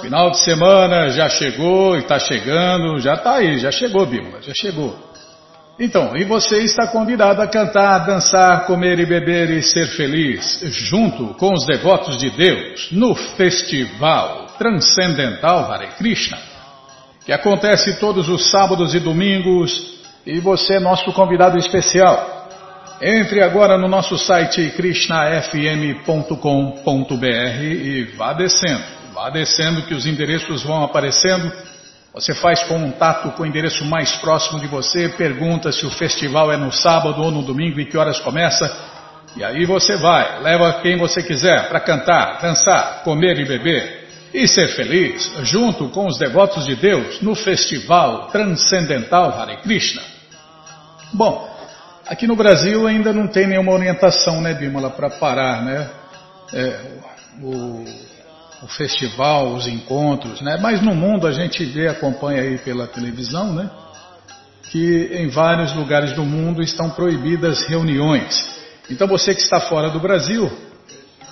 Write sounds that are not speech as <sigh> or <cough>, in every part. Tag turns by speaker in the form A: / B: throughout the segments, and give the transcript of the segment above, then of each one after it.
A: Final de semana já chegou está chegando, já está aí, já chegou, Bímola, já chegou. Então, e você está convidado a cantar, dançar, comer e beber e ser feliz, junto com os devotos de Deus, no Festival Transcendental Hare Krishna, que acontece todos os sábados e domingos, e você é nosso convidado especial. Entre agora no nosso site krishnafm.com.br e vá descendo. Vá descendo que os endereços vão aparecendo. Você faz contato com o endereço mais próximo de você, pergunta se o festival é no sábado ou no domingo e que horas começa. E aí você vai, leva quem você quiser para cantar, dançar, comer e beber e ser feliz junto com os devotos de Deus no Festival Transcendental Hare Krishna. Bom, Aqui no Brasil ainda não tem nenhuma orientação, né, Bímola, para parar, né? É, o, o, festival, os encontros, né? Mas no mundo a gente vê, acompanha aí pela televisão, né? Que em vários lugares do mundo estão proibidas reuniões. Então você que está fora do Brasil,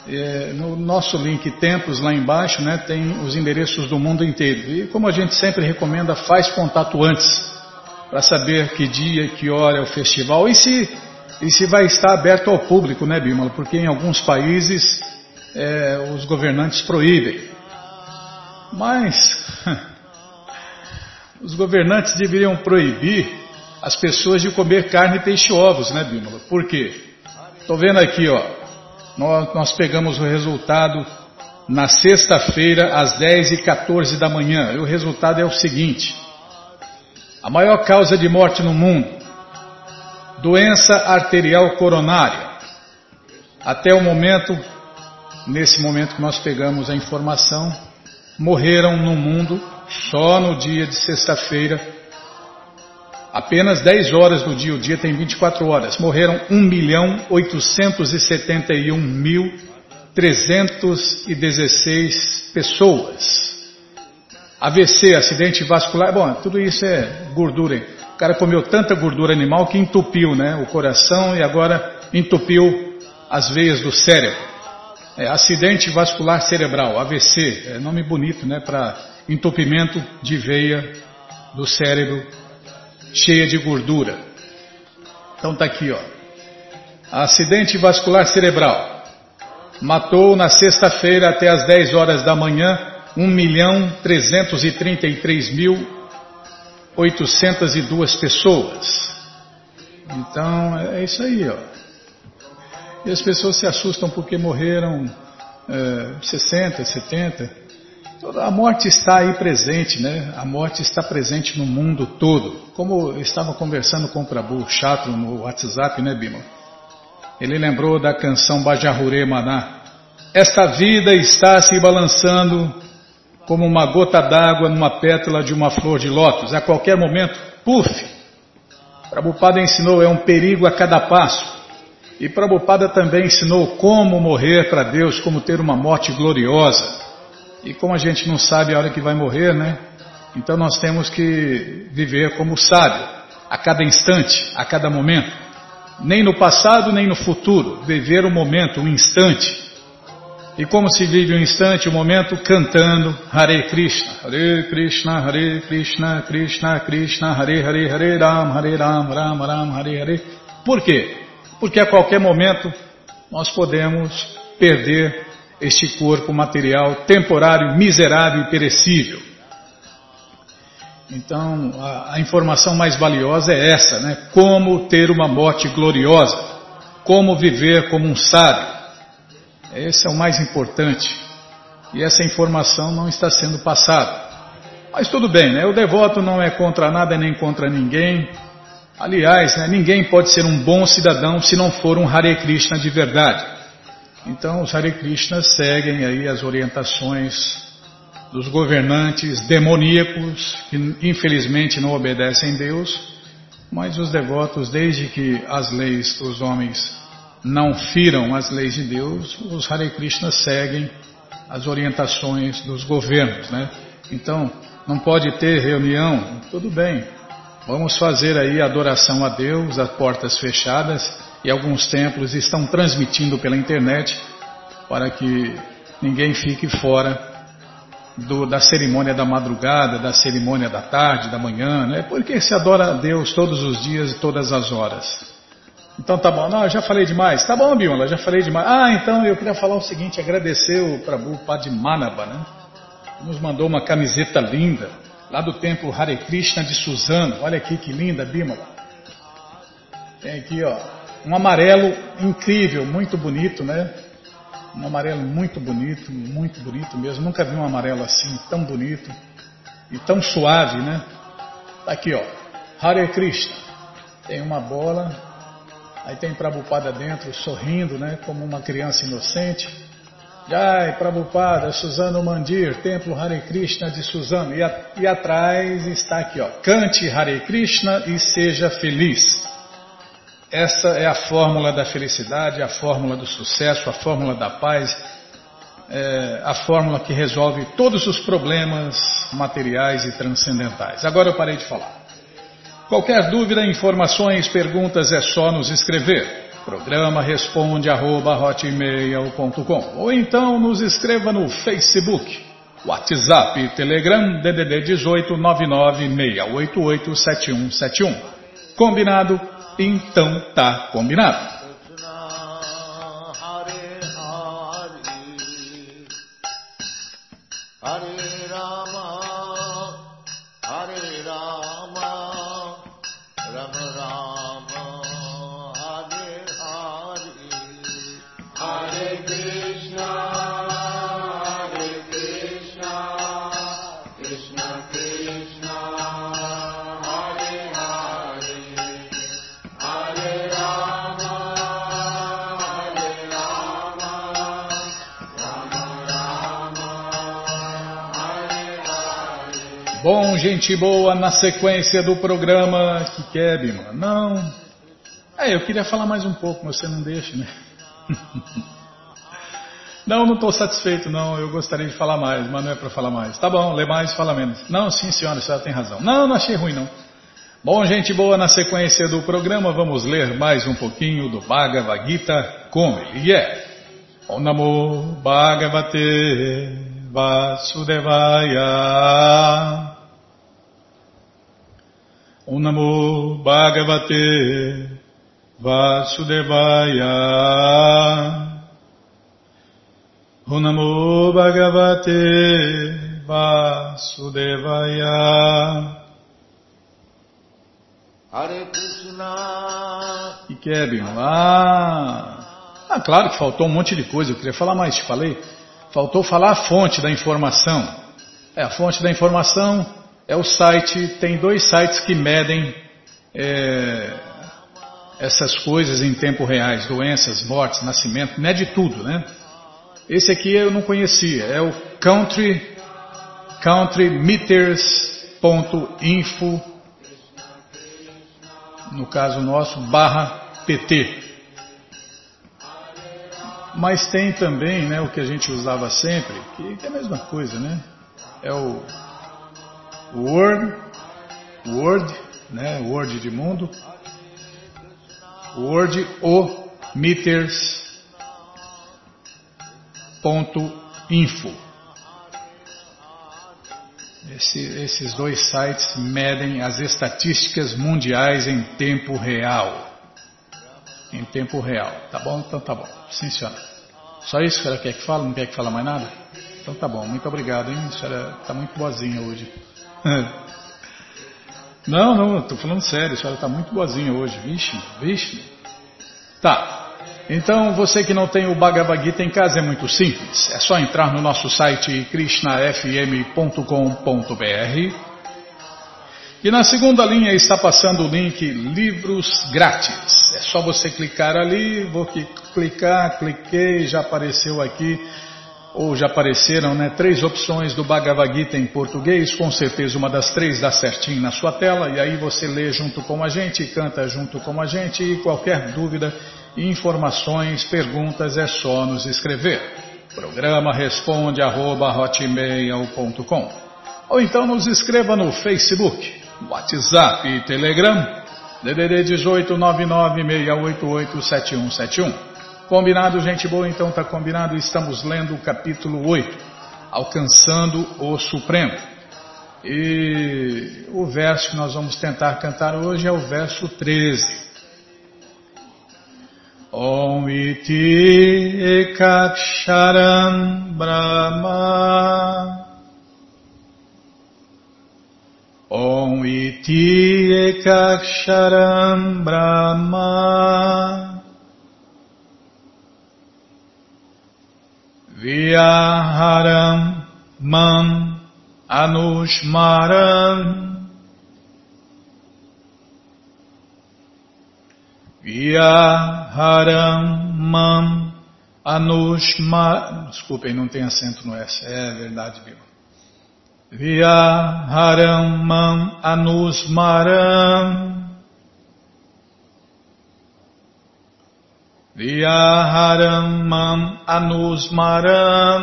A: é, no nosso link Tempos lá embaixo, né? Tem os endereços do mundo inteiro. E como a gente sempre recomenda, faz contato antes para saber que dia, que hora é o festival e se, e se vai estar aberto ao público, né, Bímola? Porque em alguns países é, os governantes proíbem. Mas <laughs> os governantes deveriam proibir as pessoas de comer carne, peixe e ovos, né, Bímola? Por quê? Estou vendo aqui, ó, nós, nós pegamos o resultado na sexta-feira às 10 e 14 da manhã. E o resultado é o seguinte. A maior causa de morte no mundo, doença arterial coronária. Até o momento, nesse momento que nós pegamos a informação, morreram no mundo, só no dia de sexta-feira, apenas 10 horas do dia, o dia tem 24 horas, morreram 1 milhão 871 mil 316 pessoas. AVC, acidente vascular, bom, tudo isso é gordura. O cara comeu tanta gordura animal que entupiu né, o coração e agora entupiu as veias do cérebro. É, acidente vascular cerebral, AVC, é nome bonito né, para entupimento de veia do cérebro cheia de gordura. Então tá aqui, ó. Acidente vascular cerebral. Matou na sexta-feira até as 10 horas da manhã 1 milhão 333 mil 802 pessoas. Então é isso aí, ó. E as pessoas se assustam porque morreram é, 60, 70. A morte está aí presente, né? A morte está presente no mundo todo. Como eu estava conversando com o Prabhu Chatro no WhatsApp, né, Bima? Ele lembrou da canção Bajarure Maná. Esta vida está se balançando como uma gota d'água numa pétala de uma flor de lótus. A qualquer momento, puf! Prabhupada ensinou, é um perigo a cada passo. E Prabhupada também ensinou como morrer para Deus, como ter uma morte gloriosa. E como a gente não sabe a hora que vai morrer, né? Então nós temos que viver como sábio, a cada instante, a cada momento. Nem no passado, nem no futuro. Viver o momento, o instante. E como se vive um instante, um momento, cantando Hare Krishna, Hare Krishna, Hare Krishna, Krishna Krishna, Hare Hare, Hare Ram, Hare Ram, Ram Ram, Hare Hare. Por quê? Porque a qualquer momento nós podemos perder este corpo material temporário, miserável e perecível. Então, a, a informação mais valiosa é essa, né? Como ter uma morte gloriosa, como viver como um sábio. Esse é o mais importante. E essa informação não está sendo passada. Mas tudo bem, né? O devoto não é contra nada nem contra ninguém. Aliás, né, ninguém pode ser um bom cidadão se não for um Hare Krishna de verdade. Então, os Hare Krishnas seguem aí as orientações dos governantes demoníacos que infelizmente não obedecem a Deus, mas os devotos, desde que as leis dos homens não firam as leis de Deus, os Hare Krishna seguem as orientações dos governos, né? Então, não pode ter reunião, tudo bem. Vamos fazer aí adoração a Deus, as portas fechadas, e alguns templos estão transmitindo pela internet para que ninguém fique fora do, da cerimônia da madrugada, da cerimônia da tarde, da manhã, né? Porque se adora a Deus todos os dias e todas as horas. Então tá bom, não, eu já falei demais. Tá bom, Biola, já falei demais. Ah, então eu queria falar o seguinte, agradecer o Prabhu Padmanabha, né? Nos mandou uma camiseta linda, lá do templo Hare Krishna de Suzano. Olha aqui que linda, Bimala. Tem aqui, ó, um amarelo incrível, muito bonito, né? Um amarelo muito bonito, muito bonito mesmo. Nunca vi um amarelo assim, tão bonito e tão suave, né? Tá aqui, ó. Hare Krishna. Tem uma bola, aí tem Prabhupada dentro, sorrindo, né? Como uma criança inocente. Jai, Prabhupada, Suzano Mandir, Templo Hare Krishna de Suzano. E, a, e atrás está aqui, ó. Cante Hare Krishna e seja feliz. Essa é a fórmula da felicidade, a fórmula do sucesso, a fórmula da paz, é a fórmula que resolve todos os problemas materiais e transcendentais. Agora eu parei de falar. Qualquer dúvida, informações, perguntas é só nos escrever. Programa responde arroba, ou então nos escreva no Facebook, WhatsApp, Telegram, DDD 18 99688 7171. Combinado? Então tá combinado. Bom, gente boa, na sequência do programa, que quer, Bima? Não. É, eu queria falar mais um pouco, mas você não deixa, né? <laughs> não, não estou satisfeito, não. Eu gostaria de falar mais, mas não é para falar mais. Tá bom, lê mais, fala menos. Não, sim, senhora, a senhora tem razão. Não, não achei ruim, não. Bom, gente boa, na sequência do programa, vamos ler mais um pouquinho do Bhagavad Gita, como ele é. Om Namo Bhagavate Vasudevaya. Om Namo Bhagavate Vasudevaya. Om Namo Bhagavate Vasudevaya. Hare Krishna. E Kevin, ah, ah, claro que faltou um monte de coisa, eu queria falar mais, te falei. Faltou falar a fonte da informação. É, a fonte da informação é o site, tem dois sites que medem é, essas coisas em tempo reais, doenças, mortes, nascimento, não é de tudo, né? Esse aqui eu não conhecia, é o country, countrymeters.info, no caso nosso, barra PT. Mas tem também né, o que a gente usava sempre, que é a mesma coisa, né? É o Word, Word, né, Word de mundo, Word o meters ponto info. Esse, esses dois sites medem as estatísticas mundiais em tempo real. Em tempo real. Tá bom? Então tá bom. Senhora. Só isso que ela quer que fale? Não quer que fale mais nada? Então tá bom. Muito obrigado, hein? A senhora está muito boazinha hoje. <laughs> Não, não, estou falando sério, a senhora está muito boazinha hoje. Vixe, vixe. Tá. Então, você que não tem o Bhagavad Gita em casa é muito simples. É só entrar no nosso site krishnafm.com.br e na segunda linha está passando o link Livros Grátis. É só você clicar ali, vou clicar, cliquei, já apareceu aqui ou já apareceram né, três opções do Bhagavad Gita em português, com certeza uma das três dá certinho na sua tela, e aí você lê junto com a gente, canta junto com a gente, e qualquer dúvida, informações, perguntas é só nos escrever. Programa responde arroba, ou então nos escreva no Facebook, WhatsApp e Telegram, DDD 18 996887171. Combinado, gente boa? Então está combinado. Estamos lendo o capítulo 8, Alcançando o Supremo. E o verso que nós vamos tentar cantar hoje é o verso 13. Om iti ekaksharam brahma Om iti ekaksharam brahma Vyaharam Mam Anushmaram Vyaharam Mam Anushmaram Desculpem, não tem acento no S. É verdade, viu? Vyaharam Mam Anusmaram Vyaharam mam anusmaram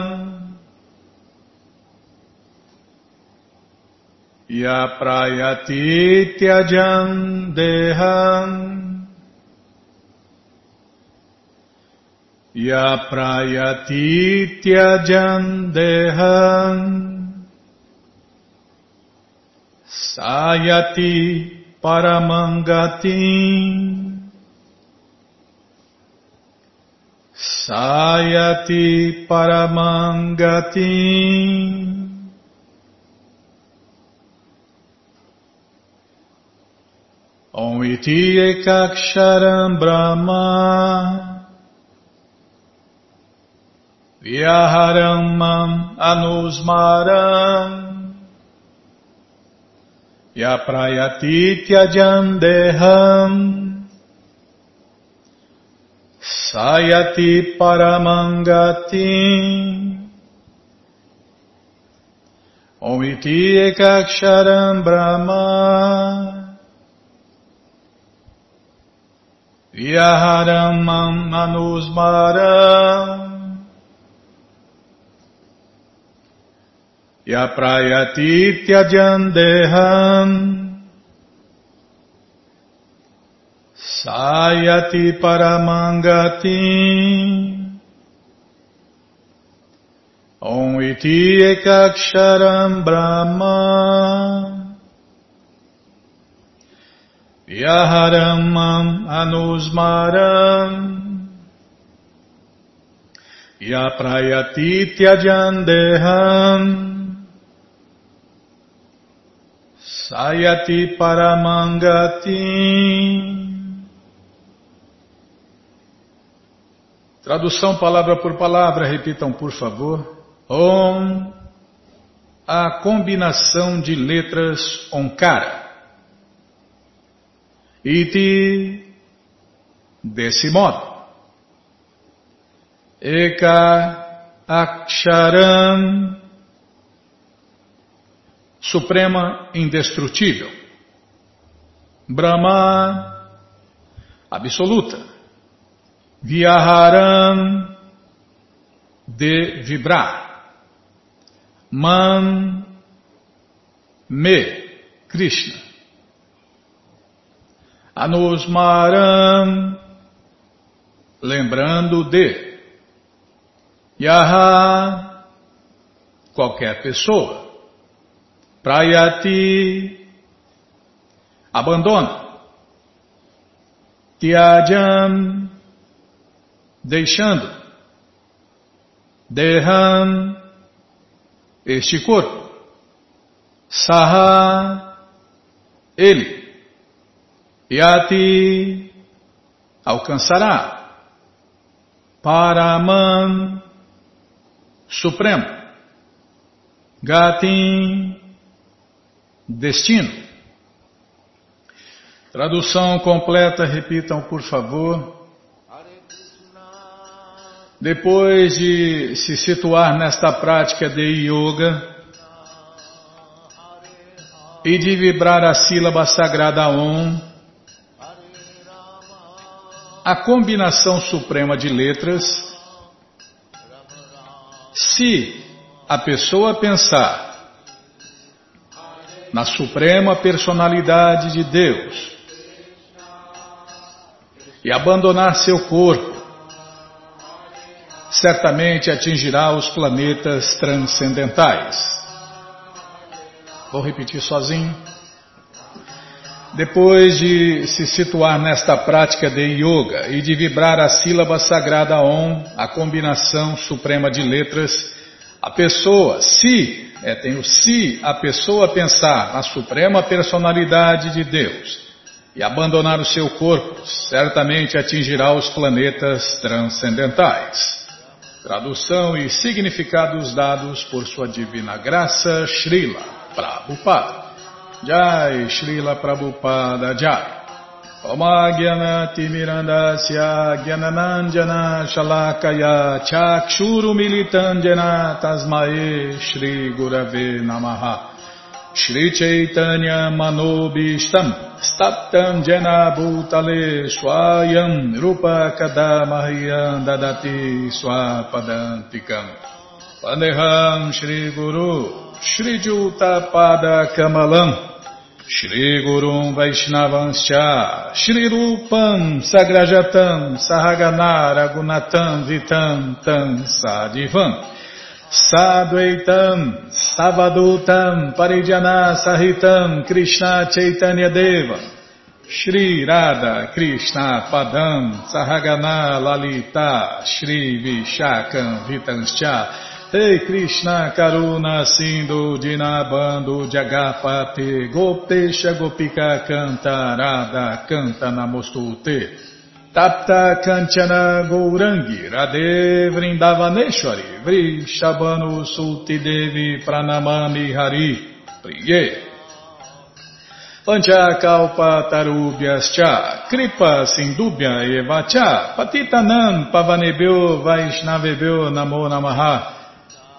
A: Ya prayati tyajam deham Ya prayati tyajam deham Sayati paramangatim. Sayati Paramangati Om iti ekaksharam brahma. Vyaharam anusmaram Yaprayati tyajam deham Sayati Paramangati. Omiti Ekaksharam Brahma. Vyaharam Manusmaram Yaprayati Tyajandeham Sayati Paramangati. Om Iti Ekaksharam Brahma. Vyaharamam Anusmaram. Yaprayati Tyajandeham Sayati Paramangati Tradução palavra por palavra, repitam por favor. Om, a combinação de letras Onkara. Iti, desse modo. Eka Aksharam, Suprema Indestrutível. Brahma, Absoluta. Vyaharam, de vibrar. Man, me, Krishna. Anusmaram, lembrando de. Yaha, qualquer pessoa. Prayati, abandona. Tyajam, deixando, derram. Este corpo, saha, ele, yati, alcançará, paraman, supremo, gatim, destino. Tradução completa, repitam por favor. Depois de se situar nesta prática de yoga e de vibrar a sílaba sagrada Om, a combinação suprema de letras, se a pessoa pensar na suprema personalidade de Deus e abandonar seu corpo, certamente atingirá os planetas transcendentais. Vou repetir sozinho. Depois de se situar nesta prática de yoga e de vibrar a sílaba sagrada Om, a combinação suprema de letras, a pessoa, se, é, tem o se, a pessoa pensar na suprema personalidade de Deus e abandonar o seu corpo, certamente atingirá os planetas transcendentais. Tradução e significados dados por sua divina graça, Srila Prabhupada. Jai Srila Prabhupada Jai. Oma Gyana Timirandasya Gyananandjana Shalakaya Chakshuru Militandjana Tasmae Shri Gurave Namaha. Shri Chaitanya Manobishtam Staptam Jena Bhutale Swayam Rupa Kadamahyam Dadati Swapadantikam. Pandeham Shri Gurum Vaishnavanscha Shri Rupam Sagrajatam Sahagana Ragunatam Vitam Tam Sadivam Sadvaitam Savadutam Parijana Sahitam Krishna Chaitanya Deva Shri Radha Krishna Padam Sahagana Lalita Shri Vishakam Vitanscha Ei Krishna Karuna Sindhu Dinabando Jagapate Gopesha Gopika Canta Radha Canta Namostute Tapta Kanchana Gourangi Radhe Vrindavaneshwari Vrishabhanu Sulti Devi Pranamami Hari Priye. Pancha Kalpa Tarubhyascha Kripa Sindubhya Evacha Patitanam Pavanebhyo Vaishnavebhyo Namo Namaha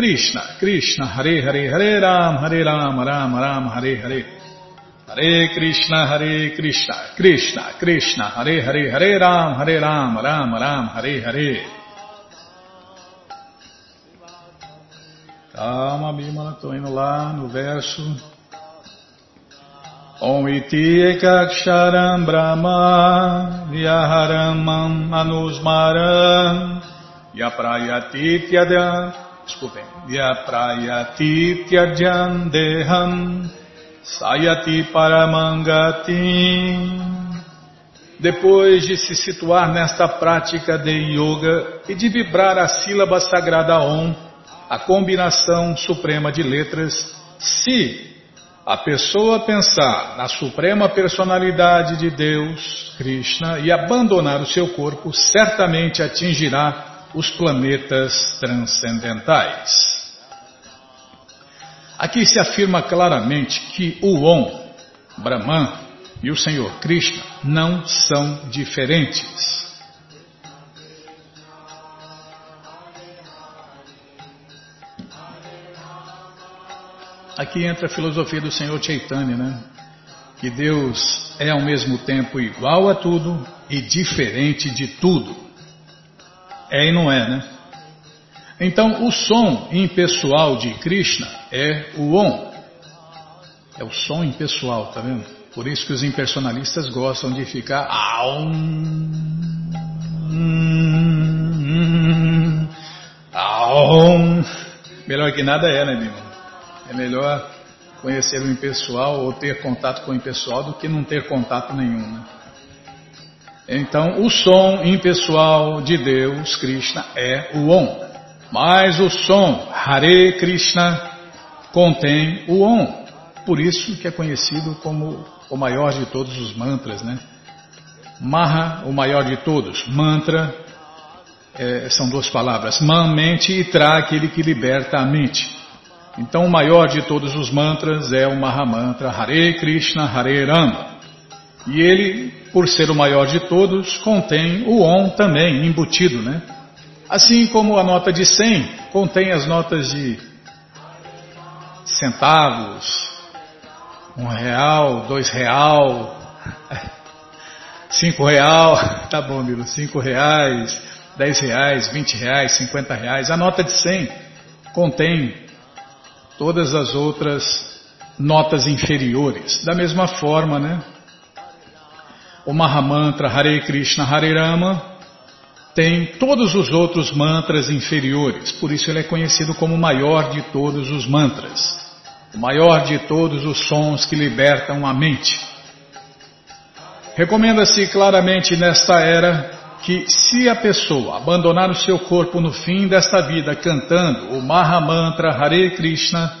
A: Krishna, Krishna, Hare Hare, Hare Ram, Hare Ram, Ram Ram, Hare Hare. Hare Krishna, Hare Krishna, Krishna, Krishna, Hare Hare, Hare Ram, Hare Ram, Ram Ram, Hare Hare. Calma, Bimala, estou indo lá no verso. Om iti ekaksharam brahma vyaharamam anusmaram yaprayatityadam desculpem, Yaprayati Tyajam Deham Sayati Paramangati. Depois de se situar nesta prática de yoga e de vibrar a sílaba sagrada Om, a combinação suprema de letras, se a pessoa pensar na suprema personalidade de Deus, Krishna, e abandonar o seu corpo, certamente atingirá os planetas transcendentais. Aqui se afirma claramente que o Om, Brahman e o Senhor Krishna não são diferentes. Aqui entra a filosofia do Senhor Chaitanya, né? Que Deus é ao mesmo tempo igual a tudo e diferente de tudo. É e não é, né? Então, o som impessoal de Krishna é o Om. É o som impessoal, tá vendo? Por isso que os impersonalistas gostam de ficar Aum, Aum. Melhor que nada é, né, Bima? É melhor conhecer o impessoal ou ter contato com o impessoal do que não ter contato nenhum, né? Então, o som impessoal de Deus, Krishna, é o Om. Mas o som Hare Krishna contém o Om. Por isso que é conhecido como o maior de todos os mantras, né? Maha, o maior de todos. Mantra é, são duas palavras. Man, mente e Tra, aquele que liberta a mente. Então, o maior de todos os mantras é o Mahamantra Hare Krishna Hare Rama. E ele, por ser o maior de todos, contém o Om também embutido, né? Assim como a nota de 100 contém as notas de centavos, um real, dois real, <laughs> cinco real, <laughs> tá bom, Milo, cinco reais, dez reais, vinte reais, cinquenta reais. A nota de 100 contém todas as outras notas inferiores. Da mesma forma, né? O Mahamantra Hare Krishna Hare Rama tem todos os outros mantras inferiores, por isso ele é conhecido como o maior de todos os mantras, o maior de todos os sons que libertam a mente. Recomenda-se claramente nesta era que, se a pessoa abandonar o seu corpo no fim desta vida cantando o Mahamantra Hare Krishna,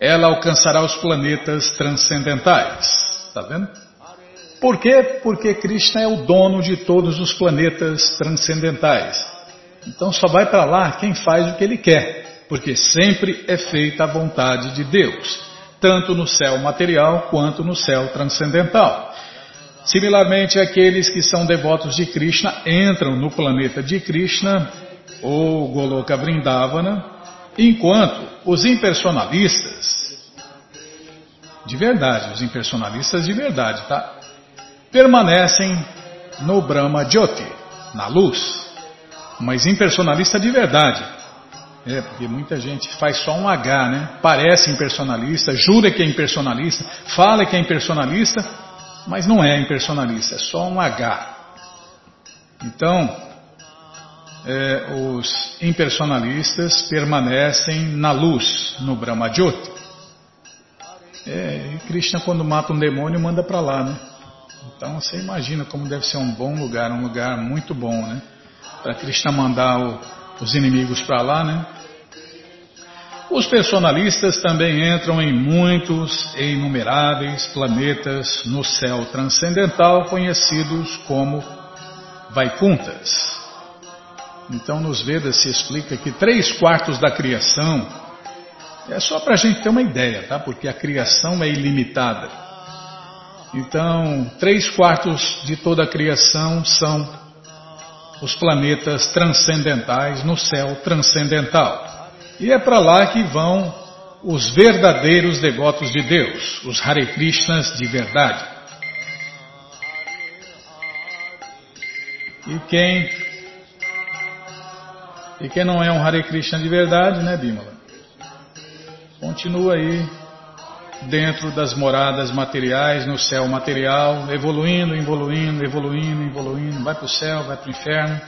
A: ela alcançará os planetas transcendentais. Está vendo? Por quê? Porque Krishna é o dono de todos os planetas transcendentais. Então só vai para lá quem faz o que ele quer, porque sempre é feita a vontade de Deus, tanto no céu material quanto no céu transcendental. Similarmente, aqueles que são devotos de Krishna entram no planeta de Krishna, ou Goloka Vrindavana, enquanto os impersonalistas, de verdade, os impersonalistas de verdade, tá? Permanecem no Brahma Jyoti, na luz. Mas impersonalista de verdade. É, porque muita gente faz só um H, né? Parece impersonalista, jura que é impersonalista, fala que é impersonalista, mas não é impersonalista, é só um H. Então, é, os impersonalistas permanecem na luz, no Brahma Jyoti. É, Krishna, quando mata um demônio, manda para lá, né? Então você imagina como deve ser um bom lugar, um lugar muito bom, né? Para Krishna mandar o, os inimigos para lá, né? Os personalistas também entram em muitos e inumeráveis planetas no céu transcendental conhecidos como Vaikuntas. Então nos Vedas se explica que três quartos da criação é só para a gente ter uma ideia, tá? Porque a criação é ilimitada. Então, três quartos de toda a criação são os planetas transcendentais no céu transcendental. E é para lá que vão os verdadeiros devotos de Deus, os Hare Krishnas de verdade. E quem e quem não é um Hare Krishna de verdade, né, Bimala? Continua aí dentro das moradas materiais, no céu material, evoluindo, evoluindo, evoluindo, evoluindo, vai para o céu, vai para o inferno,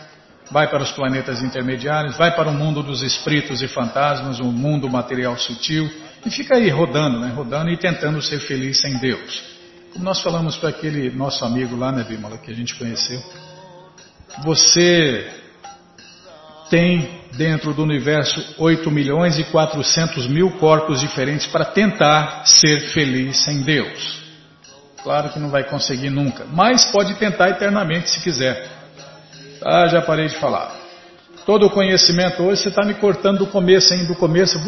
A: vai para os planetas intermediários, vai para o mundo dos espíritos e fantasmas, o mundo material sutil, e fica aí rodando, né, rodando e tentando ser feliz sem Deus. Como nós falamos para aquele nosso amigo lá, né, Bímola, que a gente conheceu, você tem dentro do universo 8 milhões e 400 mil corpos diferentes para tentar ser feliz sem Deus. Claro que não vai conseguir nunca, mas pode tentar eternamente se quiser. Ah, já parei de falar. Todo o conhecimento hoje você está me cortando do começo, hein? Do começo,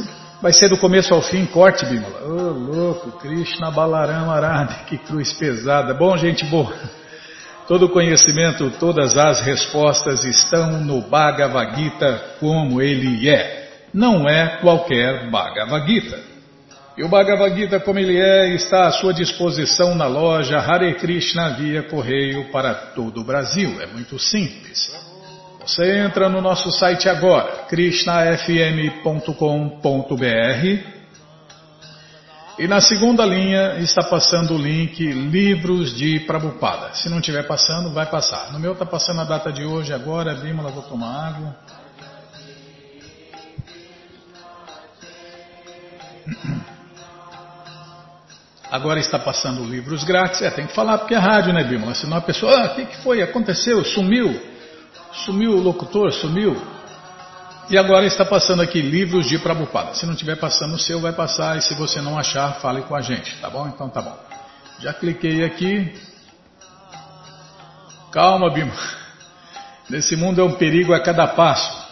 A: vai ser do começo ao fim, corte, Bimala. Ô, oh, louco, Krishna Balaram Arada, <laughs> que cruz pesada. Bom, gente boa. Todo conhecimento, todas as respostas estão no Bhagavad Gita como ele é. Não é qualquer Bhagavad Gita. E o Bhagavad Gita como ele é está à sua disposição na loja Hare Krishna via correio para todo o Brasil. É muito simples. Você entra no nosso site agora, krishnafm.com.br e na segunda linha está passando o link Livros de Prabhupada. Se não estiver passando, vai passar. No meu está passando a data de hoje, agora, Bímola, vou tomar água. Agora está passando livros grátis. É, tem que falar porque é rádio, né, Bímola? Senão a pessoa, ah, o que, que foi? Aconteceu? Sumiu? Sumiu o locutor? Sumiu? E agora está passando aqui livros de Prabhupada. Se não estiver passando o seu, vai passar. E se você não achar, fale com a gente, tá bom? Então tá bom. Já cliquei aqui. Calma, Bima. Nesse mundo é um perigo a cada passo.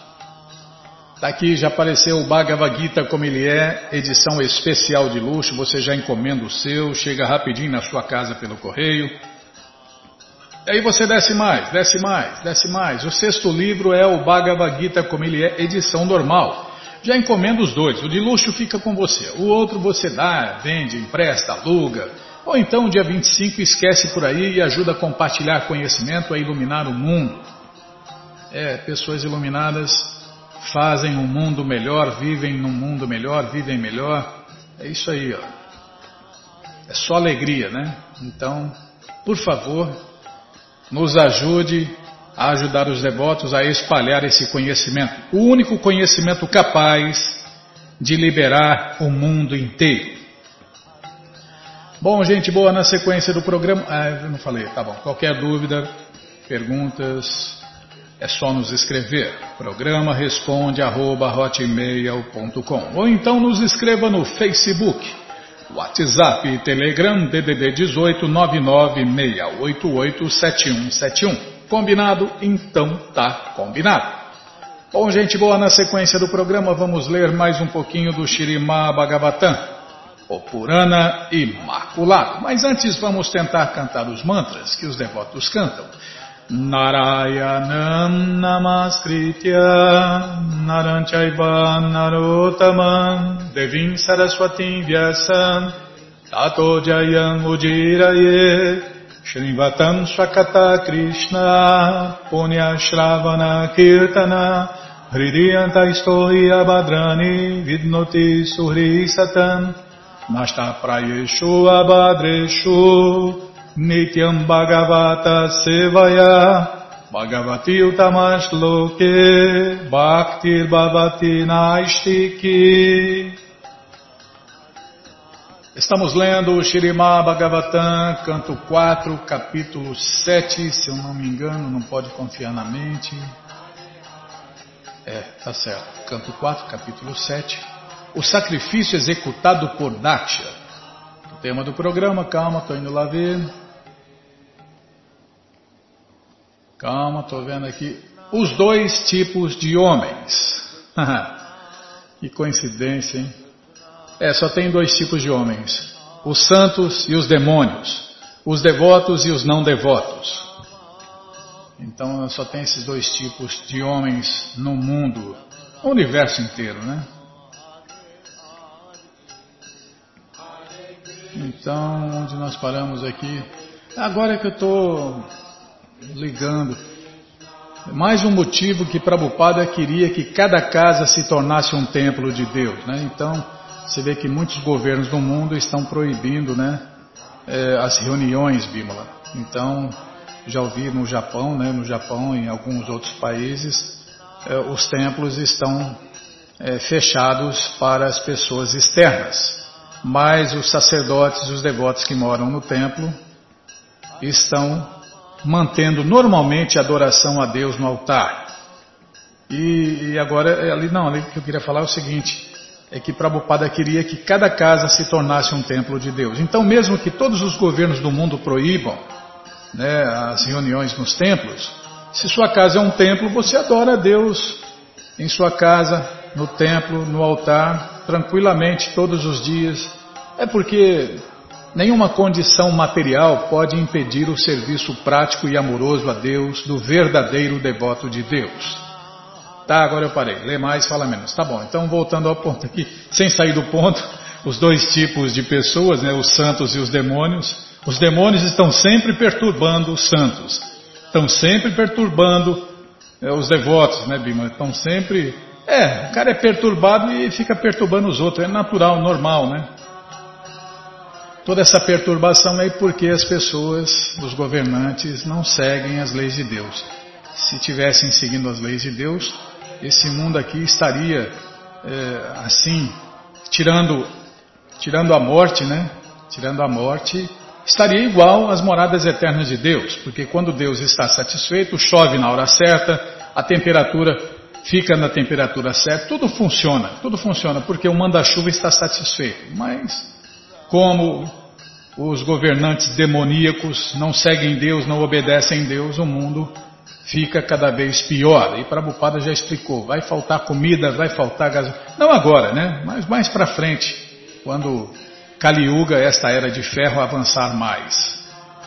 A: Está aqui, já apareceu o Bhagavad Gita como ele é, edição especial de luxo. Você já encomenda o seu, chega rapidinho na sua casa pelo correio. Aí você desce mais, desce mais, desce mais. O sexto livro é o Bhagavad Gita como ele é, edição normal. Já encomenda os dois. O de luxo fica com você. O outro você dá, vende, empresta, aluga. Ou então, dia 25, esquece por aí e ajuda a compartilhar conhecimento, a iluminar o mundo. É, pessoas iluminadas fazem um mundo melhor, vivem num mundo melhor, vivem melhor. É isso aí, ó. É só alegria, né? Então, por favor, nos ajude a ajudar os devotos a espalhar esse conhecimento, o único conhecimento capaz de liberar o mundo inteiro. Bom, gente boa, na sequência do programa. Ah, eu não falei, tá bom. Qualquer dúvida, perguntas, é só nos escrever. Programa responde arroba, ou então nos escreva no Facebook WhatsApp e Telegram DDD 18 996887171. Combinado? Então tá combinado. Bom, gente boa, na sequência do programa vamos ler mais um pouquinho do Shirimá Bhagavatam, o Purana Imaculado. Mas antes vamos tentar cantar os mantras que os devotos cantam. Narayanam Namaskritya Naranchaiva Narotaman Devim Saraswatim Vyasam Tato Jayam Ujiraye Shrivatam Swakata Krishna Punya Shravana Kirtana Hridiyanta Istohi Abhadrani Vidnoti Suhri Satam Nasta Prayeshu Abhadreshu Nityam Bhagavata Sevaya Bhagavati Utamash Loke Bhaktir Bhavati Naistiki Estamos lendo o Shirimá Bhagavatam, canto 4, capítulo 7, se eu não me engano, não pode confiar na mente. É, tá certo. Canto 4, capítulo 7. O sacrifício executado por Daksha. O tema do programa, calma, estou indo lá ver. Calma, estou vendo aqui. Os dois tipos de homens. <laughs> que coincidência, hein? É, só tem dois tipos de homens: os santos e os demônios, os devotos e os não devotos. Então só tem esses dois tipos de homens no mundo, no universo inteiro, né? Então, onde nós paramos aqui? Agora é que eu estou ligando. Mais um motivo que Prabhupada queria que cada casa se tornasse um templo de Deus. Né? Então, você vê que muitos governos do mundo estão proibindo né, eh, as reuniões, Bímola. Então, já ouvi no Japão, né, no Japão e em alguns outros países, eh, os templos estão eh, fechados para as pessoas externas. Mas os sacerdotes os devotos que moram no templo estão mantendo normalmente a adoração a Deus no altar. E, e agora, é ali não, ali que eu queria falar é o seguinte, é que Prabhupada queria que cada casa se tornasse um templo de Deus. Então, mesmo que todos os governos do mundo proíbam né, as reuniões nos templos, se sua casa é um templo, você adora a Deus em sua casa, no templo, no altar, tranquilamente, todos os dias. É porque Nenhuma condição material pode impedir o serviço prático e amoroso a Deus do verdadeiro devoto de Deus. Tá, agora eu parei. Lê mais, fala menos. Tá bom, então voltando ao ponto aqui, sem sair do ponto, <laughs> os dois tipos de pessoas, né, os santos e os demônios. Os demônios estão sempre perturbando os santos, estão sempre perturbando é, os devotos, né, Bima? Estão sempre. É, o cara é perturbado e fica perturbando os outros, é natural, normal, né? Toda essa perturbação é porque as pessoas, os governantes, não seguem as leis de Deus. Se tivessem seguindo as leis de Deus, esse mundo aqui estaria é, assim, tirando, tirando a morte, né? Tirando a morte, estaria igual às moradas eternas de Deus, porque quando Deus está satisfeito, chove na hora certa, a temperatura fica na temperatura certa, tudo funciona, tudo funciona, porque o manda-chuva está satisfeito. Mas como os governantes demoníacos não seguem Deus, não obedecem Deus, o mundo fica cada vez pior. E Prabhupada já explicou, vai faltar comida, vai faltar gasolina. Não agora, né? Mas mais para frente, quando Kali Yuga, esta era de ferro, avançar mais.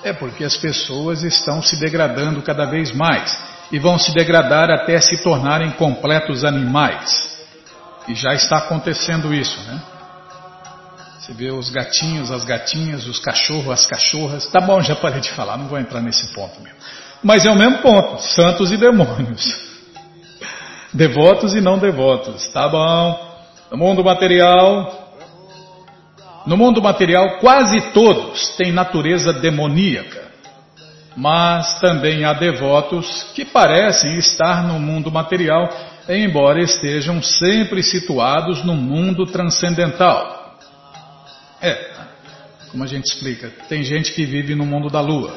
A: É porque as pessoas estão se degradando cada vez mais e vão se degradar até se tornarem completos animais. E já está acontecendo isso, né? Você vê os gatinhos, as gatinhas, os cachorros, as cachorras. Tá bom, já parei de falar, não vou entrar nesse ponto mesmo. Mas é o mesmo ponto: santos e demônios. <laughs> Devotos e não devotos. Tá bom. No mundo material, no mundo material, quase todos têm natureza demoníaca. Mas também há devotos que parecem estar no mundo material, embora estejam sempre situados no mundo transcendental. É, como a gente explica, tem gente que vive no mundo da lua.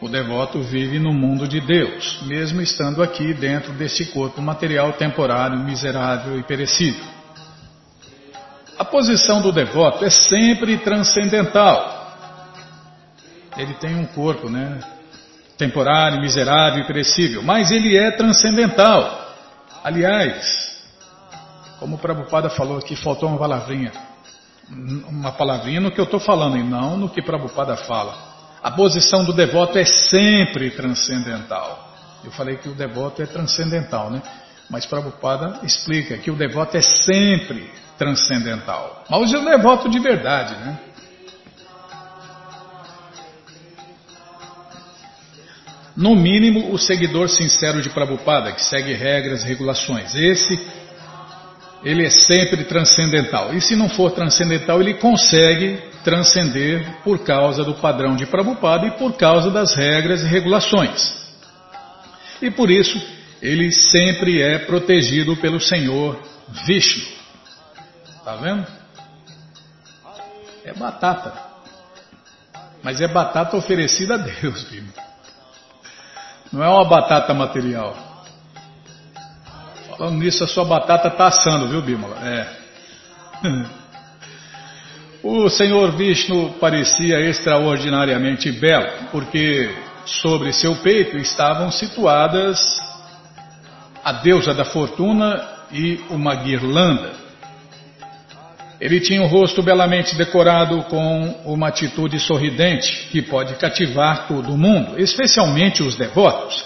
A: O devoto vive no mundo de Deus, mesmo estando aqui dentro deste corpo material temporário, miserável e perecível. A posição do devoto é sempre transcendental. Ele tem um corpo, né? Temporário, miserável e perecível, mas ele é transcendental. Aliás, como o Prabhupada falou aqui, faltou uma palavrinha. Uma palavrinha no que eu estou falando e não no que Prabhupada fala. A posição do devoto é sempre transcendental. Eu falei que o devoto é transcendental, né? Mas Prabhupada explica que o devoto é sempre transcendental. Mas o devoto de verdade, né? No mínimo, o seguidor sincero de Prabhupada, que segue regras e regulações. Esse, ele é sempre transcendental. E se não for transcendental, ele consegue transcender por causa do padrão de Prabhupada e por causa das regras e regulações. E por isso, ele sempre é protegido pelo Senhor Vishnu. Está vendo? É batata. Mas é batata oferecida a Deus, <laughs> viu? Não é uma batata material. Falando nisso, a sua batata está assando, viu, Bímola? É. <laughs> O Senhor Vishnu parecia extraordinariamente belo, porque sobre seu peito estavam situadas a deusa da fortuna e uma guirlanda. Ele tinha o rosto belamente decorado com uma atitude sorridente que pode cativar todo mundo, especialmente os devotos.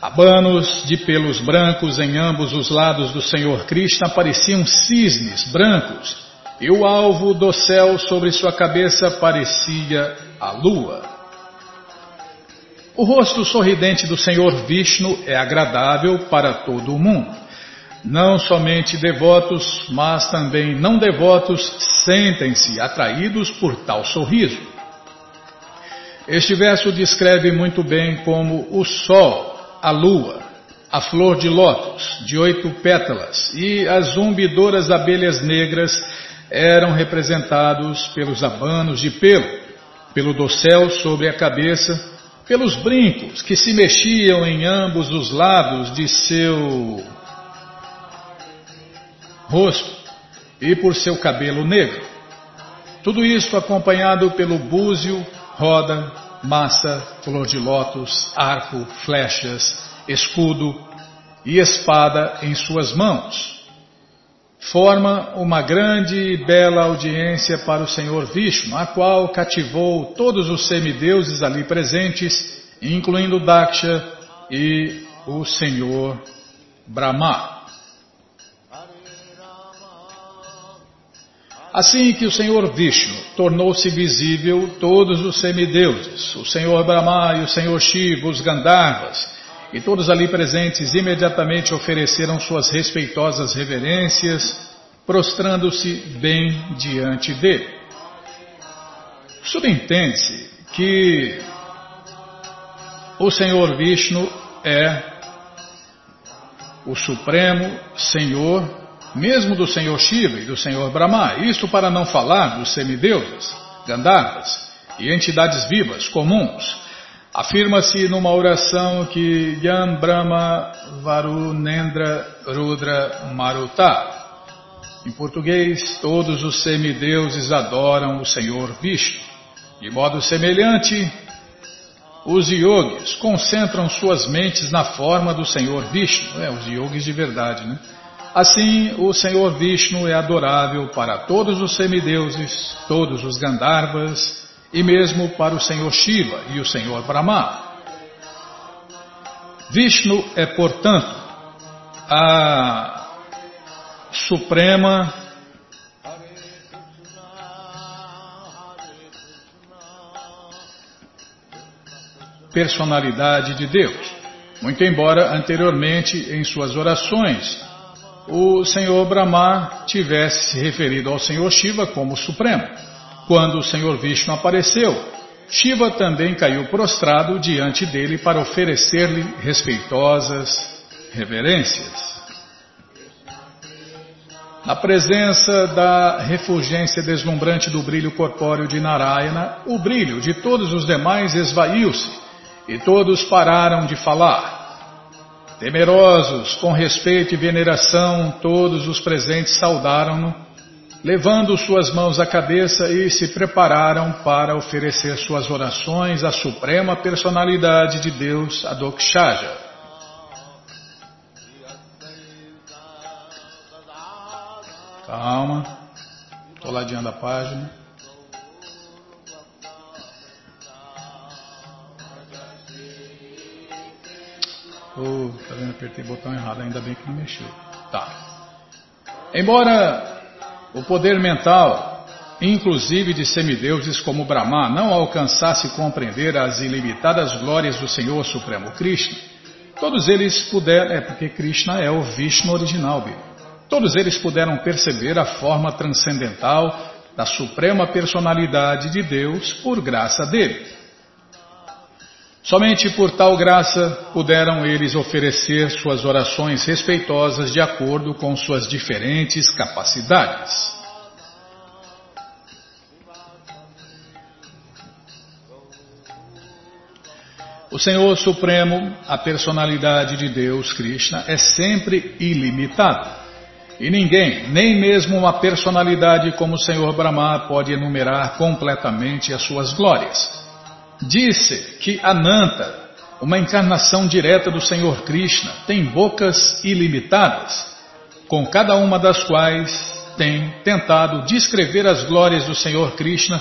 A: Abanos de pelos brancos em ambos os lados do Senhor Krishna pareciam cisnes brancos e o alvo do céu sobre sua cabeça parecia a lua. O rosto sorridente do Senhor Vishnu é agradável para todo o mundo. Não somente devotos, mas também não devotos sentem-se atraídos por tal sorriso. Este verso descreve muito bem como o sol, a lua, a flor de lótus, de oito pétalas, e as zumbidoras abelhas negras eram representados pelos abanos de pelo, pelo dossel sobre a cabeça, pelos brincos que se mexiam em ambos os lados de seu rosto e por seu cabelo negro. Tudo isso acompanhado pelo búzio, roda, massa, flor de lótus, arco, flechas, escudo e espada em suas mãos forma uma grande e bela audiência para o Senhor Vishnu, a qual cativou todos os semideuses ali presentes, incluindo Daksha e o Senhor Brahma. Assim que o Senhor Vishnu tornou-se visível, todos os semideuses, o Senhor Brahma e o Senhor Shiva, os Gandharvas, e todos ali presentes imediatamente ofereceram suas respeitosas reverências, prostrando-se bem diante dele. Subentende-se que o Senhor Vishnu é o Supremo Senhor, mesmo do Senhor Shiva e do Senhor Brahma. Isto para não falar dos semideuses, Gandharvas e entidades vivas comuns Afirma-se numa oração que Yam Brahma Varunendra Rudra Maruta. Em português, todos os semideuses adoram o Senhor Vishnu. De modo semelhante, os yogis concentram suas mentes na forma do Senhor Vishnu, é, os yogis de verdade, né? Assim, o Senhor Vishnu é adorável para todos os semideuses, todos os Gandharvas e mesmo para o Senhor Shiva e o Senhor Brahma. Vishnu é, portanto, a suprema personalidade de Deus. Muito embora anteriormente em suas orações o Senhor Brahma tivesse se referido ao Senhor Shiva como Supremo. Quando o Senhor Vishnu apareceu, Shiva também caiu prostrado diante dele para oferecer-lhe respeitosas reverências. Na presença da refulgência deslumbrante do brilho corpóreo de Narayana, o brilho de todos os demais esvaiu-se e todos pararam de falar. Temerosos, com respeito e veneração, todos os presentes saudaram-no, levando suas mãos à cabeça e se prepararam para oferecer suas orações à suprema personalidade de Deus, a Dokshaja. Calma, estou ladeando a página. Oh, tá vendo? Apertei o botão errado, ainda bem que não mexeu. Tá. Embora o poder mental, inclusive de semideuses como Brahma, não alcançasse compreender as ilimitadas glórias do Senhor Supremo Krishna, todos eles puderam, é porque Krishna é o Vishnu original, viu? todos eles puderam perceber a forma transcendental da suprema personalidade de Deus por graça dele. Somente por tal graça puderam eles oferecer suas orações respeitosas de acordo com suas diferentes capacidades. O Senhor Supremo, a personalidade de Deus, Krishna, é sempre ilimitado. E ninguém, nem mesmo uma personalidade como o Senhor Brahma, pode enumerar completamente as suas glórias. Disse que Ananta, uma encarnação direta do Senhor Krishna, tem bocas ilimitadas, com cada uma das quais tem tentado descrever as glórias do Senhor Krishna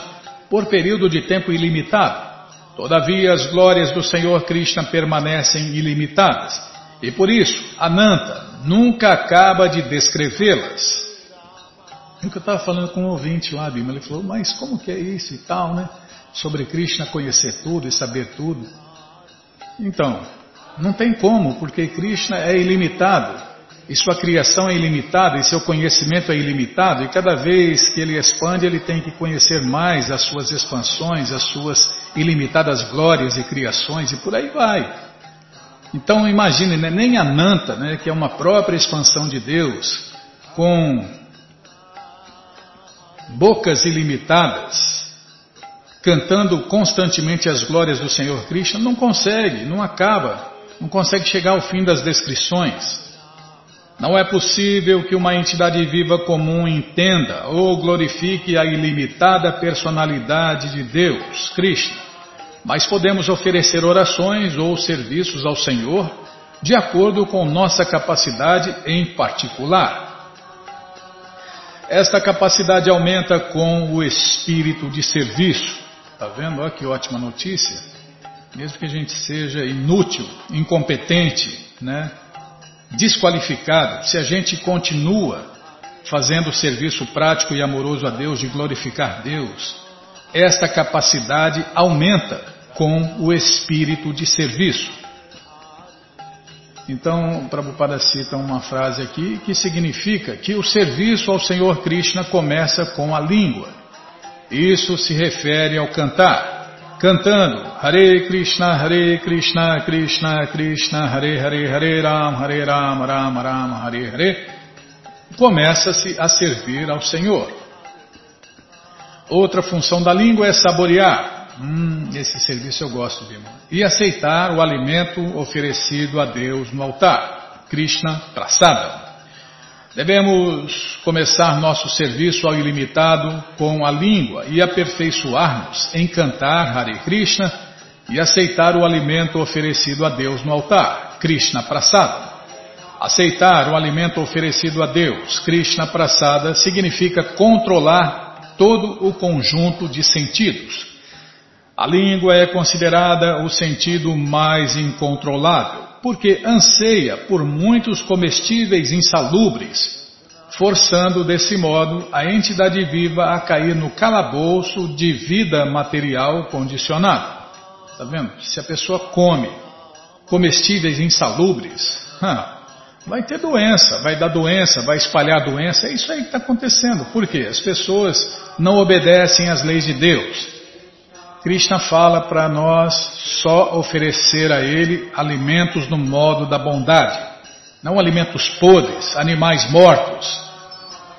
A: por período de tempo ilimitado. Todavia, as glórias do Senhor Krishna permanecem ilimitadas, e por isso, Ananta nunca acaba de descrevê-las. É eu estava falando com um ouvinte lá, Bima, ele falou, mas como que é isso e tal, né? Sobre Krishna conhecer tudo e saber tudo. Então, não tem como, porque Krishna é ilimitado, e sua criação é ilimitada, e seu conhecimento é ilimitado, e cada vez que ele expande, ele tem que conhecer mais as suas expansões, as suas ilimitadas glórias e criações, e por aí vai. Então imagine, né, nem Ananta, né, que é uma própria expansão de Deus, com bocas ilimitadas, cantando constantemente as glórias do Senhor Krishna, não consegue, não acaba, não consegue chegar ao fim das descrições. Não é possível que uma entidade viva comum entenda ou glorifique a ilimitada personalidade de Deus, Krishna, mas podemos oferecer orações ou serviços ao Senhor de acordo com nossa capacidade em particular. Esta capacidade aumenta com o espírito de serviço. Tá vendo? Olha que ótima notícia. Mesmo que a gente seja inútil, incompetente, né? desqualificado, se a gente continua fazendo o serviço prático e amoroso a Deus de glorificar Deus, esta capacidade aumenta com o espírito de serviço. Então, Prabhupada cita uma frase aqui que significa que o serviço ao Senhor Krishna começa com a língua. Isso se refere ao cantar. Cantando Hare Krishna, Hare Krishna, Krishna Krishna, Hare Hare, Hare Ram, Hare Ram, Ram Ram, Hare Hare, começa-se a servir ao Senhor. Outra função da língua é saborear. Hum, esse serviço eu gosto, de E aceitar o alimento oferecido a Deus no altar. Krishna Prasada. Devemos começar nosso serviço ao ilimitado com a língua e aperfeiçoar-nos em cantar Hare Krishna e aceitar o alimento oferecido a Deus no altar, Krishna Prasada. Aceitar o alimento oferecido a Deus, Krishna Prasada, significa controlar todo o conjunto de sentidos, A língua é considerada o sentido mais incontrolável, porque anseia por muitos comestíveis insalubres, forçando desse modo a entidade viva a cair no calabouço de vida material condicionada. Está vendo? Se a pessoa come comestíveis insalubres, vai ter doença, vai dar doença, vai espalhar doença. É isso aí que está acontecendo. Por quê? As pessoas não obedecem às leis de Deus. Krishna fala para nós só oferecer a Ele alimentos no modo da bondade, não alimentos podres, animais mortos,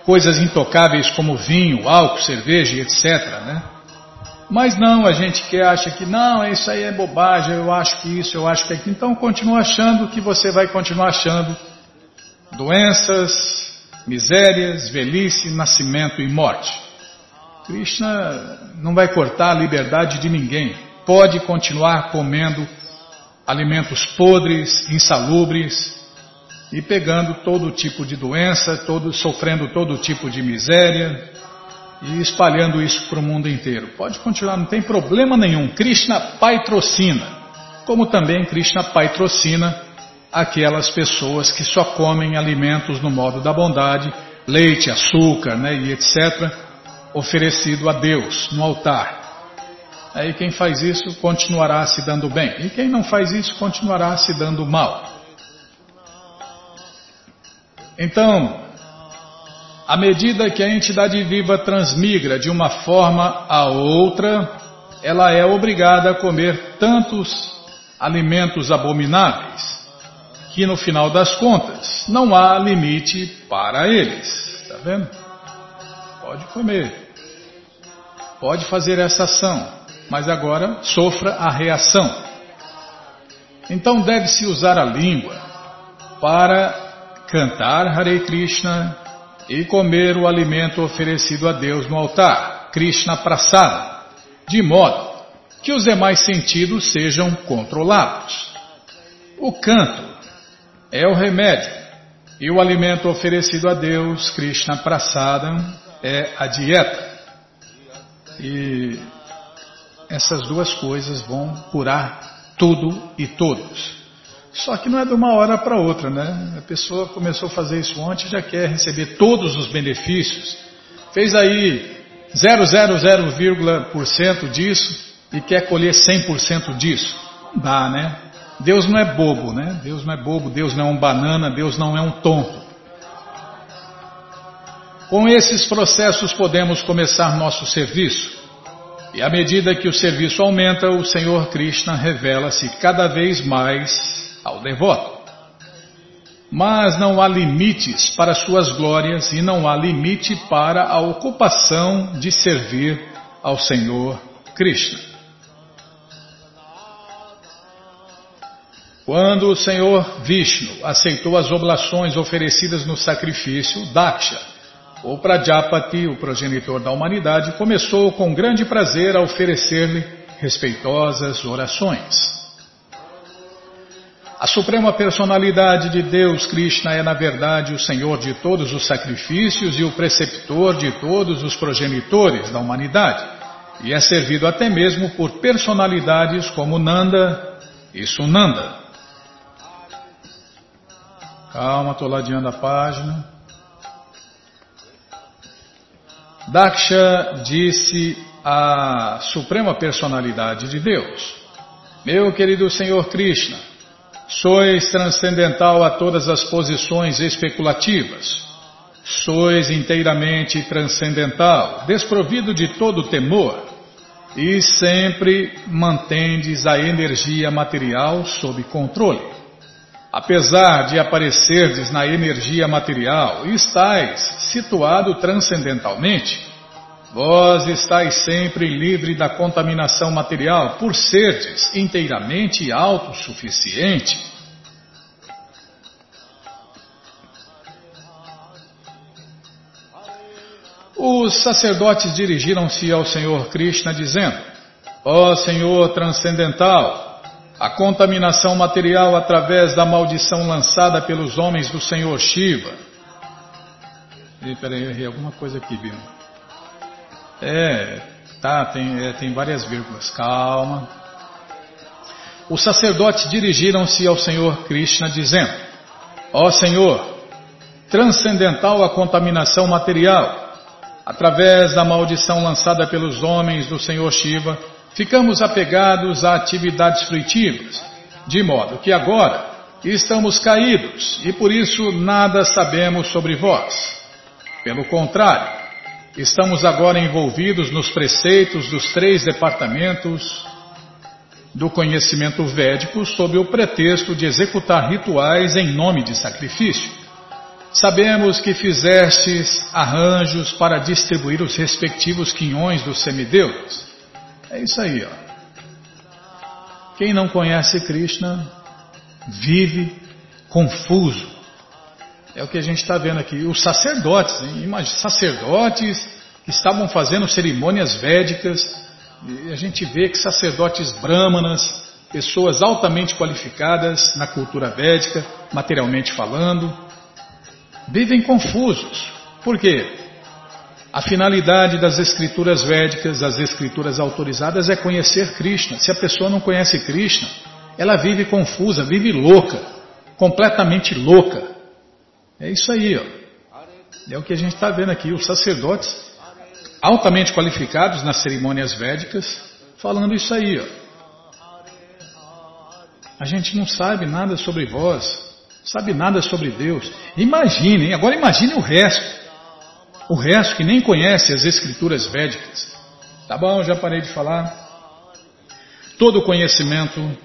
A: coisas intocáveis como vinho, álcool, cerveja, etc. Né? Mas não, a gente que acha que não, isso aí é bobagem, eu acho que isso, eu acho que aquilo. Então continua achando que você vai continuar achando doenças, misérias, velhice, nascimento e morte. Krishna não vai cortar a liberdade de ninguém. Pode continuar comendo alimentos podres, insalubres e pegando todo tipo de doença, todo, sofrendo todo tipo de miséria e espalhando isso para o mundo inteiro. Pode continuar, não tem problema nenhum. Krishna patrocina, como também Krishna patrocina aquelas pessoas que só comem alimentos no modo da bondade, leite, açúcar né, e etc oferecido a Deus no altar. Aí quem faz isso continuará se dando bem, e quem não faz isso continuará se dando mal. Então, à medida que a entidade viva transmigra de uma forma a outra, ela é obrigada a comer tantos alimentos abomináveis que no final das contas não há limite para eles. Está vendo? Pode comer. Pode fazer essa ação, mas agora sofra a reação. Então deve-se usar a língua para cantar Hare Krishna e comer o alimento oferecido a Deus no altar, Krishna Prasada, de modo que os demais sentidos sejam controlados. O canto é o remédio e o alimento oferecido a Deus, Krishna Prasada, é a dieta. E essas duas coisas vão curar tudo e todos. Só que não é de uma hora para outra, né? A pessoa começou a fazer isso ontem já quer receber todos os benefícios. Fez aí 0,00% disso e quer colher 100% disso. Dá, né? Deus não é bobo, né? Deus não é bobo, Deus não é um banana, Deus não é um tonto. Com esses processos podemos começar nosso serviço. E à medida que o serviço aumenta, o Senhor Krishna revela-se cada vez mais ao devoto. Mas não há limites para suas glórias e não há limite para a ocupação de servir ao Senhor Krishna. Quando o Senhor Vishnu aceitou as oblações oferecidas no sacrifício, Daksha o Prajapati, o progenitor da humanidade, começou com grande prazer a oferecer-lhe respeitosas orações. A suprema personalidade de Deus, Krishna, é na verdade o Senhor de todos os sacrifícios e o preceptor de todos os progenitores da humanidade, e é servido até mesmo por personalidades como Nanda e Sunanda. Calma, estou ladeando a página. Daksha disse à Suprema Personalidade de Deus: Meu querido Senhor Krishna, sois transcendental a todas as posições especulativas. Sois inteiramente transcendental, desprovido de todo temor, e sempre mantendes a energia material sob controle. Apesar de aparecerdes na energia material, estáis situado transcendentalmente. Vós estáis sempre livre da contaminação material por serdes inteiramente autossuficiente. Os sacerdotes dirigiram-se ao Senhor Krishna dizendo: Ó Senhor transcendental, a contaminação material através da maldição lançada pelos homens do Senhor Shiva. Peraí, eu errei alguma coisa aqui, Bima. É, Tá, tem, é, tem várias vírgulas. Calma. Os sacerdotes dirigiram-se ao Senhor Krishna dizendo: Ó oh Senhor, transcendental a contaminação material, através da maldição lançada pelos homens do Senhor Shiva, ficamos apegados a atividades fruitivas, de modo que agora estamos caídos e por isso nada sabemos sobre vós. Pelo contrário, estamos agora envolvidos nos preceitos dos três departamentos do conhecimento védico sob o pretexto de executar rituais em nome de sacrifício. Sabemos que fizestes arranjos para distribuir os respectivos quinhões dos semideuses. É isso aí, ó. Quem não conhece Krishna vive confuso. É o que a gente está vendo aqui. Os sacerdotes, imagina, sacerdotes que estavam fazendo cerimônias védicas, e a gente vê que sacerdotes brahmanas, pessoas altamente qualificadas na cultura védica, materialmente falando, vivem confusos. Por quê? A finalidade das escrituras védicas, das escrituras autorizadas, é conhecer Krishna. Se a pessoa não conhece Krishna, ela vive confusa, vive louca, completamente louca. É isso aí, ó. É o que a gente está vendo aqui, os sacerdotes altamente qualificados nas cerimônias védicas, falando isso aí, ó. A gente não sabe nada sobre vós, sabe nada sobre Deus. Imaginem, agora imagine o resto. O resto que nem conhece as escrituras védicas. Tá bom, já parei de falar. Todo o conhecimento,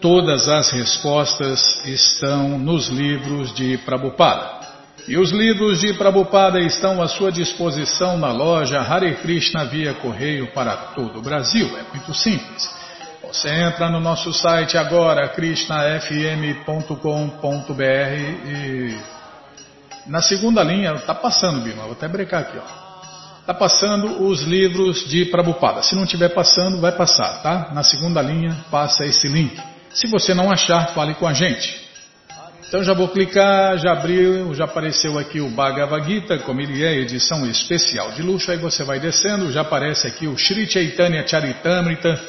A: todas as respostas estão nos livros de Prabhupada. E os livros de Prabhupada estão à sua disposição na loja Hare Krishna via correio para todo o Brasil. É muito simples. Você entra no nosso site agora, krishnafm.com.br e na segunda linha, está passando, Bima, vou até brecar aqui, ó. Está passando os livros de Prabhupada. Se não estiver passando, vai passar, tá? Na segunda linha, passa esse link. Se você não achar, fale com a gente. Então já vou clicar, já abriu, já apareceu aqui o Bhagavad Gita, como ele é, edição especial de luxo. Aí você vai descendo, já aparece aqui o Sri Chaitanya Charitamrita.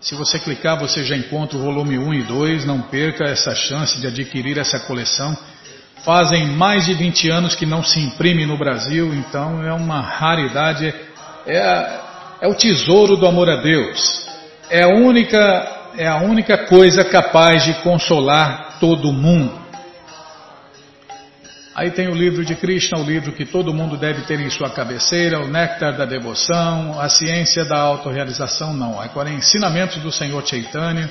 A: Se você clicar, você já encontra o volume 1 e 2. Não perca essa chance de adquirir essa coleção. Fazem mais de 20 anos que não se imprime no Brasil, então é uma raridade. É, é o tesouro do amor a Deus. É a única é a única coisa capaz de consolar todo mundo. Aí tem o livro de Krishna, o livro que todo mundo deve ter em sua cabeceira, o Néctar da Devoção, a Ciência da Autorrealização, não. Agora, Ensinamentos do Senhor Chaitanya,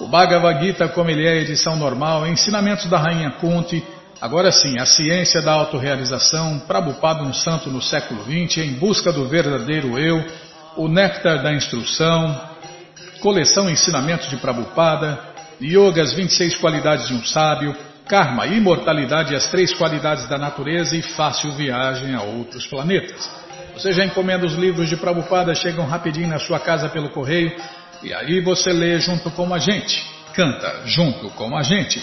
A: o Bhagavad Gita, como ele é, edição normal, Ensinamentos da Rainha Kunti, Agora sim, a ciência da autorrealização, Prabhupada um santo no século XX, em busca do verdadeiro eu, o néctar da instrução, coleção Ensinamentos de Prabhupada, Yoga, as 26 qualidades de um sábio, Karma, imortalidade as três qualidades da natureza e fácil viagem a outros planetas. Você já encomenda os livros de Prabhupada, chegam rapidinho na sua casa pelo correio, e aí você lê junto com a gente, canta junto com a gente.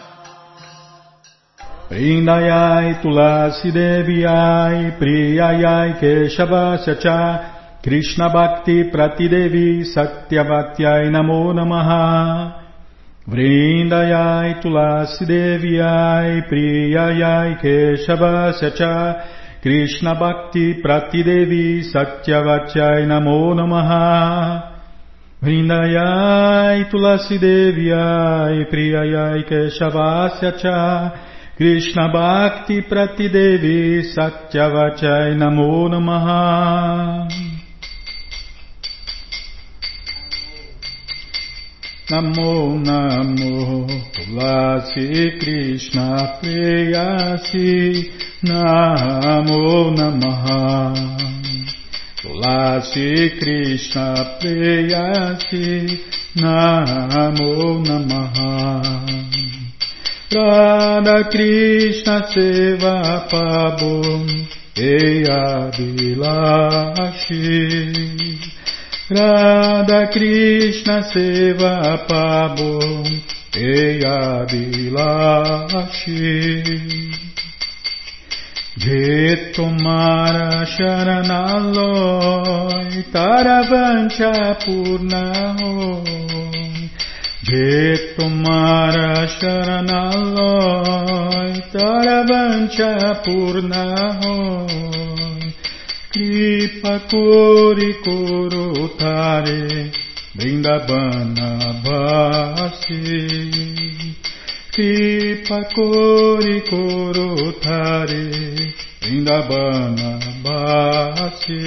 B: Vrindayai Tulasi Deviyai Priyayai Keshavasya Cha Krishna Bhakti Pratidevi Satyavatyai Namo Namaha. Vrindayai Tulasi Deviyai Priyayai Keshavasya Cha Krishna Bhakti Pratidevi Satyavatyai Namo Namaha. Vrindayai Tulasi Deviyai Priyayai Keshavasya Cha Krishna Bhakti Pratidevi Satyavachai Namo Namaha. Namo Namo Vlasi Krishna Preyasi Namo Namaha.
A: Tulasi Krishna Preyasi Namo Namaha. Radha Krishna Seva Pabum Eya Vilashi Radha Krishna Seva Pabum Eya Vilashi de tomara sharanaloy taravancha purnahoy हे तुम्हारा शरणालय तरवंचा पूर्ण हो कृपा कोरि कुरु तारे वृंदावन भासी कृपा कोरि कुरु तारे वृंदावन भासी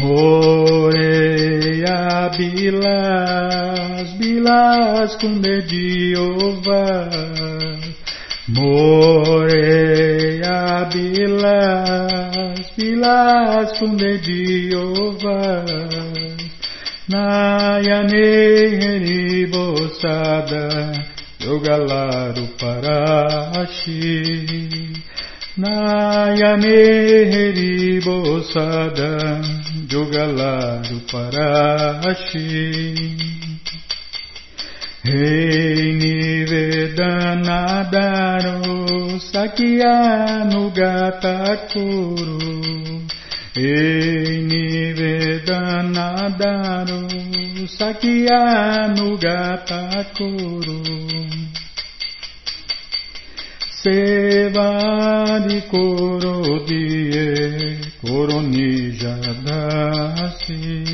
A: Moreia Bilas, Bilas com dedinho Moreia Bilas, Bilas com dedinho Nayane Haribosada Yogalaru Parashi Nayame heribo sada jogalado para achi Rei Nivedanadaro Sakya Nugatakuru Rei Nivedanadaro gata Nugatakuru Sevadi Korodie Koronijadasi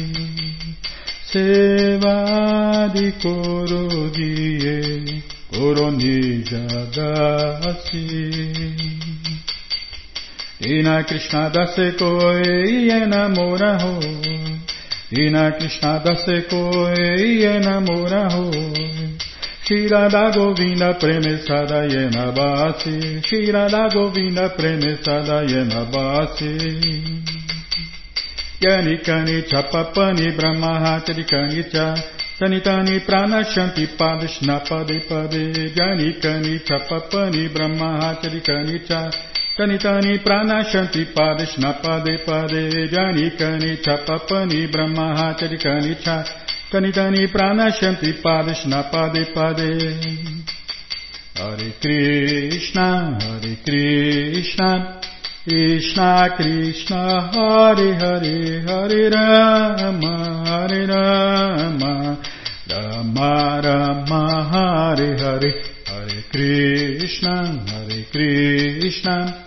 A: Sevadi Korodie Koronijadasi Ina Krishna dase koi enamora ho Ina Krishna dase koi enamora ho Shirada Govinda Premesada Yena Bhati Shirada Govinda Premesada Yena Bhati Yani Kani Chapapani Brahma Hatri Kani Cha. Sanitani Prana Shanti Padishna Pade Pade Yani Kani Chapapani Brahma Hatri Kani Cha. Sanitani Prana Shanti Padishna Pade Pade Yani Kani Chapapani Brahma Hatri Kani Cha. Tani tani pranashanti padishna pade pade. Hare Krishna Hare Krishna. Krishna Krishna Hare Hare Hare Rama Hare Rama. Rama Rama Hare Hare. Hare Krishna Hare Krishna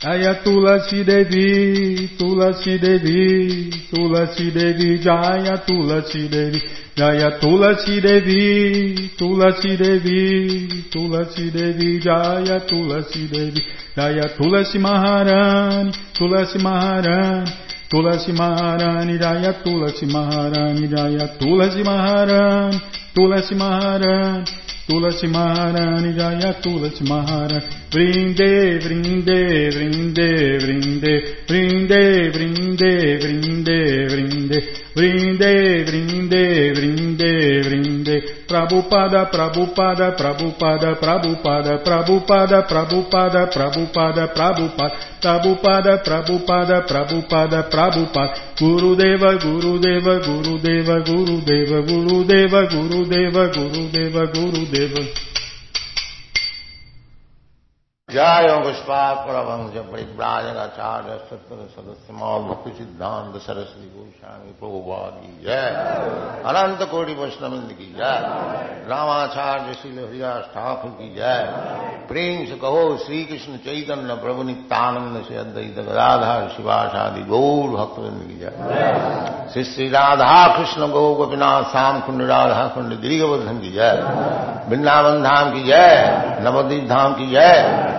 A: Ayatula si devi, tula si devi, tula si devi, jaya tula si devi, jaya tula si devi, tula si devi, tula si devi, jaya tula si devi, jaya tula si maharani, tula si maharani, tula si maharani, jaya tula si maharani, jaya tula si maharani, tula si maharani, Tulasi Maharani Jaya Tulasi Maharani. Vrinde, vrinde, vrinde, vrinde, vrinde, vrinde, vrinde, vrinde, vrinde, vrinde, vrinde, vrinde, Prabhupada, Prabhupada, Prabhupada, Prabhupada, Prabhupada, Prabhupada, Prabhupada, Prabhupada, Prabhupada, Prabhupada, Prabhupada, Prabhupada, Gurudeva, Gurudeva, Gurudeva, Gurudeva, Gurudeva, Gurudeva, Gurudeva, Gurudeva.
C: जय पुष्पापुरवंश परिव्राजकाचार्य सत्र सदस्य मौल भक्ति सिद्धांत सरस्वती गोस्वामी प्रभुवाद की जय अनंत कोटि वैष्णविंद की जय रामाचार्य श्रील हरिदास ठाकुर की जय प्रेम से कहो श्री कृष्ण चैतन्य प्रभु नित्यानंद से अद्वैत गदाधार शिवाशादि गौर भक्तविंद की जय श्री श्री राधा कृष्ण गौ गोपीनाथ श्याम कुंड राधा कुंड गिरिगवर्धन की जय वृंदावन धाम की जय नवदीप धाम की जय